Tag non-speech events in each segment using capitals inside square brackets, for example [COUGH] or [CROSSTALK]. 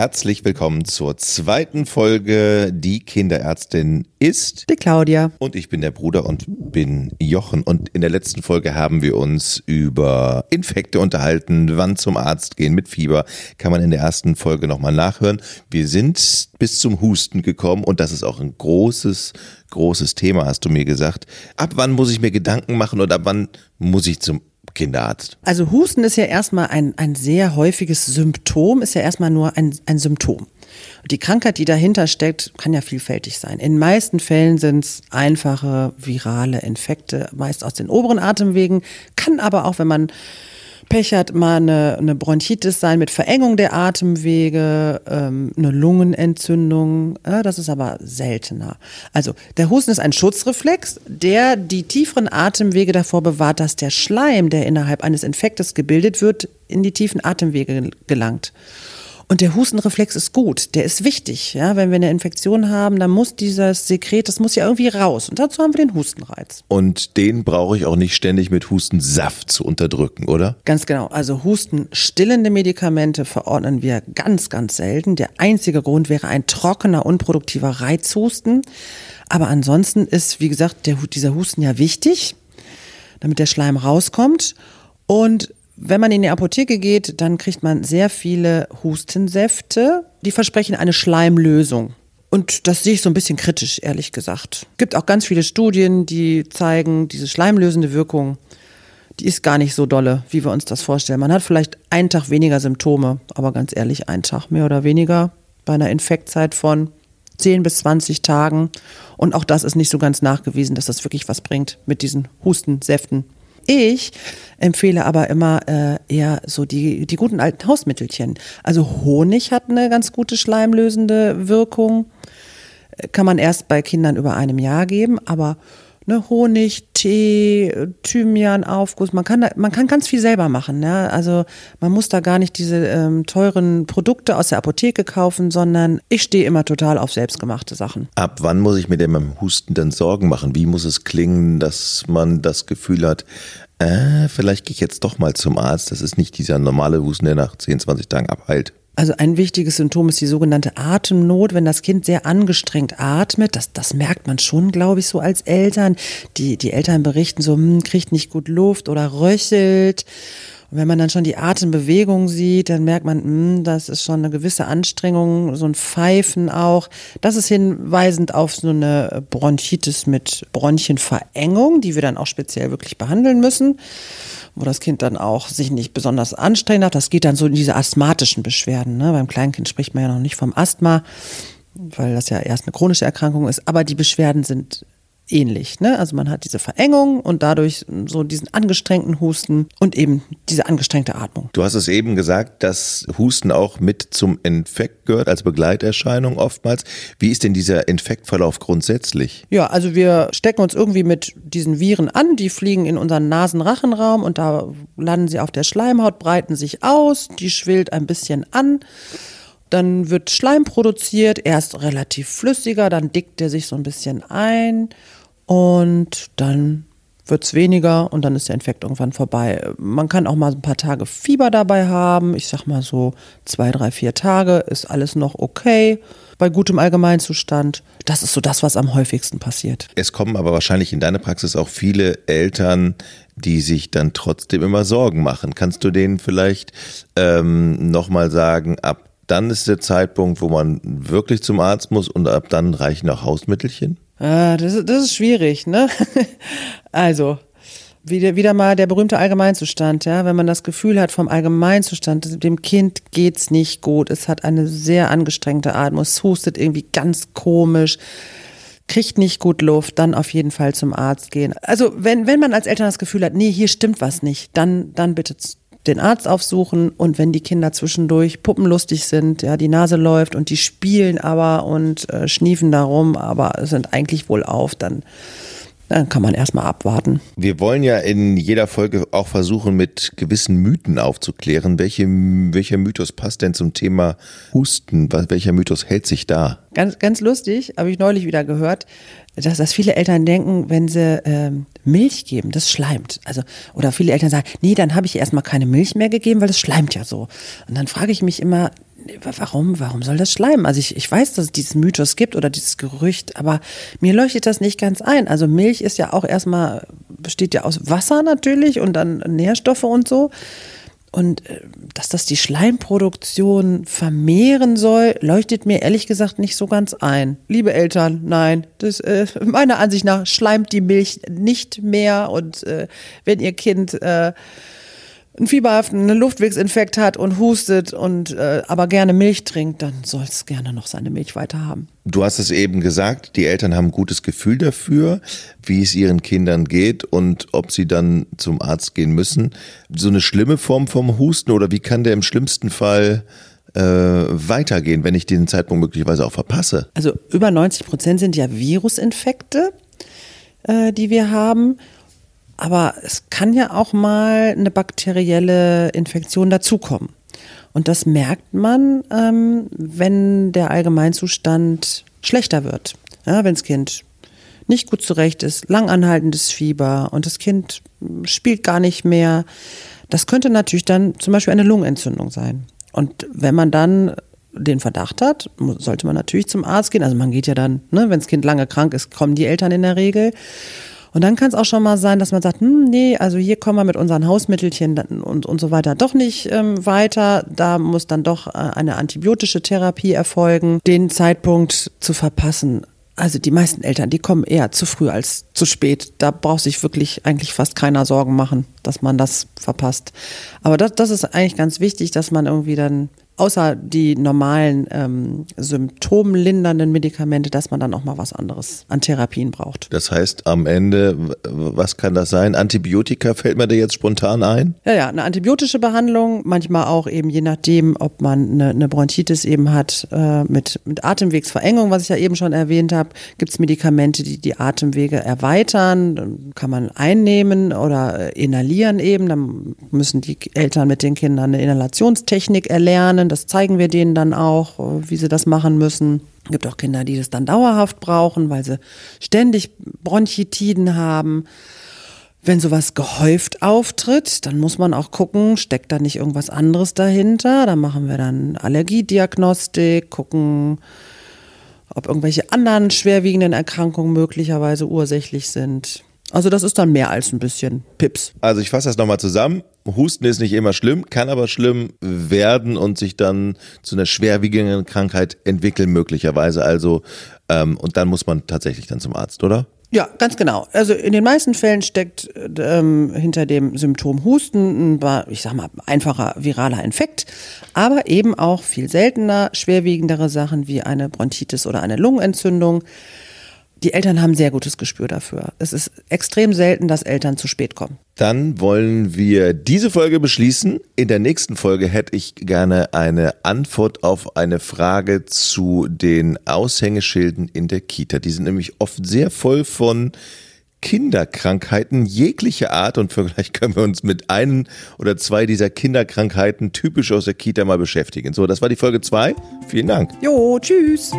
herzlich willkommen zur zweiten Folge Die Kinderärztin ist die Claudia. Und ich bin der Bruder und bin Jochen. Und in der letzten Folge haben wir uns über Infekte unterhalten, wann zum Arzt gehen mit Fieber. Kann man in der ersten Folge nochmal nachhören. Wir sind bis zum Husten gekommen und das ist auch ein großes, großes Thema, hast du mir gesagt. Ab wann muss ich mir Gedanken machen und ab wann muss ich zum Kinderarzt? Also Husten ist ja erstmal ein, ein sehr häufiges Symptom, ist ja erstmal nur ein, ein Symptom. Die Krankheit, die dahinter steckt, kann ja vielfältig sein. In meisten Fällen sind es einfache virale Infekte, meist aus den oberen Atemwegen, kann aber auch, wenn man Pech hat, mal eine, eine Bronchitis sein mit Verengung der Atemwege, ähm, eine Lungenentzündung. Ja, das ist aber seltener. Also der Husten ist ein Schutzreflex, der die tieferen Atemwege davor bewahrt, dass der Schleim, der innerhalb eines Infektes gebildet wird, in die tiefen Atemwege gelangt. Und der Hustenreflex ist gut, der ist wichtig. Ja, wenn wir eine Infektion haben, dann muss dieses Sekret, das muss ja irgendwie raus. Und dazu haben wir den Hustenreiz. Und den brauche ich auch nicht ständig mit Hustensaft zu unterdrücken, oder? Ganz genau. Also hustenstillende Medikamente verordnen wir ganz, ganz selten. Der einzige Grund wäre ein trockener, unproduktiver Reizhusten. Aber ansonsten ist, wie gesagt, der, dieser Husten ja wichtig, damit der Schleim rauskommt. Und wenn man in die Apotheke geht, dann kriegt man sehr viele Hustensäfte, die versprechen eine Schleimlösung. Und das sehe ich so ein bisschen kritisch, ehrlich gesagt. Es gibt auch ganz viele Studien, die zeigen, diese schleimlösende Wirkung, die ist gar nicht so dolle, wie wir uns das vorstellen. Man hat vielleicht einen Tag weniger Symptome, aber ganz ehrlich, einen Tag mehr oder weniger bei einer Infektzeit von 10 bis 20 Tagen. Und auch das ist nicht so ganz nachgewiesen, dass das wirklich was bringt mit diesen Hustensäften. Ich empfehle aber immer äh, eher so die, die guten alten Hausmittelchen. Also Honig hat eine ganz gute schleimlösende Wirkung. Kann man erst bei Kindern über einem Jahr geben, aber ne, Honig, Tee, Thymian, Aufguss, man kann, man kann ganz viel selber machen. Ne? Also man muss da gar nicht diese ähm, teuren Produkte aus der Apotheke kaufen, sondern ich stehe immer total auf selbstgemachte Sachen. Ab wann muss ich mir denn beim Husten dann Sorgen machen? Wie muss es klingen, dass man das Gefühl hat, äh, vielleicht gehe ich jetzt doch mal zum Arzt. Das ist nicht dieser normale Husten, der nach 10, 20 Tagen abheilt. Also ein wichtiges Symptom ist die sogenannte Atemnot, wenn das Kind sehr angestrengt atmet. Das, das merkt man schon, glaube ich, so als Eltern. Die, die Eltern berichten so, hm, kriegt nicht gut Luft oder röchelt. Und wenn man dann schon die Atembewegung sieht, dann merkt man, mh, hm, das ist schon eine gewisse Anstrengung, so ein Pfeifen auch. Das ist hinweisend auf so eine Bronchitis mit Bronchienverengung, die wir dann auch speziell wirklich behandeln müssen wo das Kind dann auch sich nicht besonders anstrengt hat. Das geht dann so in diese asthmatischen Beschwerden. Ne? Beim Kleinkind spricht man ja noch nicht vom Asthma, weil das ja erst eine chronische Erkrankung ist. Aber die Beschwerden sind ähnlich. Ne? Also man hat diese Verengung und dadurch so diesen angestrengten Husten und eben diese angestrengte Atmung. Du hast es eben gesagt, dass Husten auch mit zum Infekt gehört, als Begleiterscheinung oftmals. Wie ist denn dieser Infektverlauf grundsätzlich? Ja, also wir stecken uns irgendwie mit diesen Viren an, die fliegen in unseren Nasenrachenraum und da landen sie auf der Schleimhaut, breiten sich aus, die schwillt ein bisschen an. Dann wird Schleim produziert, erst relativ flüssiger, dann dickt der sich so ein bisschen ein und dann wird es weniger und dann ist der Infekt irgendwann vorbei. Man kann auch mal ein paar Tage Fieber dabei haben. Ich sag mal so zwei, drei, vier Tage ist alles noch okay bei gutem Allgemeinzustand. Das ist so das, was am häufigsten passiert. Es kommen aber wahrscheinlich in deiner Praxis auch viele Eltern, die sich dann trotzdem immer Sorgen machen. Kannst du denen vielleicht ähm, nochmal sagen, ab dann ist der Zeitpunkt, wo man wirklich zum Arzt muss und ab dann reichen auch Hausmittelchen? Ah, das, das ist schwierig, ne? [LAUGHS] also, wieder, wieder mal der berühmte Allgemeinzustand, ja. Wenn man das Gefühl hat vom Allgemeinzustand, dem Kind geht's nicht gut, es hat eine sehr angestrengte Atmung, es hustet irgendwie ganz komisch, kriegt nicht gut Luft, dann auf jeden Fall zum Arzt gehen. Also, wenn, wenn man als Eltern das Gefühl hat, nee, hier stimmt was nicht, dann, dann bitte den Arzt aufsuchen und wenn die Kinder zwischendurch puppenlustig sind, ja, die Nase läuft und die spielen aber und äh, schniefen darum, aber sind eigentlich wohl auf, dann dann kann man erstmal abwarten. Wir wollen ja in jeder Folge auch versuchen, mit gewissen Mythen aufzuklären. Welche, welcher Mythos passt denn zum Thema Husten? Welcher Mythos hält sich da? Ganz, ganz lustig, habe ich neulich wieder gehört, dass, dass viele Eltern denken, wenn sie ähm, Milch geben, das schleimt. Also, oder viele Eltern sagen, nee, dann habe ich erstmal keine Milch mehr gegeben, weil das schleimt ja so. Und dann frage ich mich immer, warum, warum soll das schleimen? Also ich, ich weiß, dass es diesen Mythos gibt oder dieses Gerücht, aber mir leuchtet das nicht ganz ein. Also Milch ist ja auch erstmal, besteht ja aus Wasser natürlich und dann Nährstoffe und so. Und äh, dass das die Schleimproduktion vermehren soll, leuchtet mir ehrlich gesagt nicht so ganz ein. Liebe Eltern, nein, das, äh, meiner Ansicht nach schleimt die Milch nicht mehr. Und äh, wenn ihr Kind äh, einen fieberhaften Luftwegsinfekt hat und hustet und äh, aber gerne Milch trinkt, dann soll es gerne noch seine Milch weiter haben. Du hast es eben gesagt, die Eltern haben ein gutes Gefühl dafür, wie es ihren Kindern geht und ob sie dann zum Arzt gehen müssen. So eine schlimme Form vom Husten oder wie kann der im schlimmsten Fall äh, weitergehen, wenn ich den Zeitpunkt möglicherweise auch verpasse? Also über 90 Prozent sind ja Virusinfekte, äh, die wir haben. Aber es kann ja auch mal eine bakterielle Infektion dazukommen. Und das merkt man, ähm, wenn der Allgemeinzustand schlechter wird. Ja, wenn das Kind nicht gut zurecht ist, langanhaltendes Fieber und das Kind spielt gar nicht mehr. Das könnte natürlich dann zum Beispiel eine Lungenentzündung sein. Und wenn man dann den Verdacht hat, sollte man natürlich zum Arzt gehen. Also man geht ja dann, ne, wenn das Kind lange krank ist, kommen die Eltern in der Regel. Und dann kann es auch schon mal sein, dass man sagt, hm, nee, also hier kommen wir mit unseren Hausmittelchen und, und so weiter doch nicht ähm, weiter. Da muss dann doch äh, eine antibiotische Therapie erfolgen. Den Zeitpunkt zu verpassen, also die meisten Eltern, die kommen eher zu früh als zu spät. Da braucht sich wirklich eigentlich fast keiner Sorgen machen, dass man das verpasst. Aber das, das ist eigentlich ganz wichtig, dass man irgendwie dann außer die normalen ähm, symptomlindernden Medikamente, dass man dann auch mal was anderes an Therapien braucht. Das heißt, am Ende, was kann das sein? Antibiotika fällt mir da jetzt spontan ein? Ja, ja, eine antibiotische Behandlung, manchmal auch eben je nachdem, ob man eine, eine Bronchitis eben hat äh, mit, mit Atemwegsverengung, was ich ja eben schon erwähnt habe, gibt es Medikamente, die die Atemwege erweitern, kann man einnehmen oder äh, inhalieren eben, dann müssen die Eltern mit den Kindern eine Inhalationstechnik erlernen, das zeigen wir denen dann auch, wie sie das machen müssen. Es gibt auch Kinder, die das dann dauerhaft brauchen, weil sie ständig Bronchitiden haben. Wenn sowas gehäuft auftritt, dann muss man auch gucken, steckt da nicht irgendwas anderes dahinter. Da machen wir dann Allergiediagnostik, gucken, ob irgendwelche anderen schwerwiegenden Erkrankungen möglicherweise ursächlich sind. Also das ist dann mehr als ein bisschen Pips. Also ich fasse das nochmal zusammen. Husten ist nicht immer schlimm, kann aber schlimm werden und sich dann zu einer schwerwiegenden Krankheit entwickeln möglicherweise. Also ähm, und dann muss man tatsächlich dann zum Arzt, oder? Ja, ganz genau. Also in den meisten Fällen steckt ähm, hinter dem Symptom Husten ein, ich sag mal, einfacher viraler Infekt, aber eben auch viel seltener schwerwiegendere Sachen wie eine Bronchitis oder eine Lungenentzündung die Eltern haben sehr gutes Gespür dafür. Es ist extrem selten, dass Eltern zu spät kommen. Dann wollen wir diese Folge beschließen. In der nächsten Folge hätte ich gerne eine Antwort auf eine Frage zu den Aushängeschilden in der Kita. Die sind nämlich oft sehr voll von Kinderkrankheiten jeglicher Art und vielleicht können wir uns mit einem oder zwei dieser Kinderkrankheiten typisch aus der Kita mal beschäftigen. So, das war die Folge zwei. Vielen Dank. Jo, tschüss.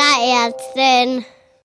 Kinderärztin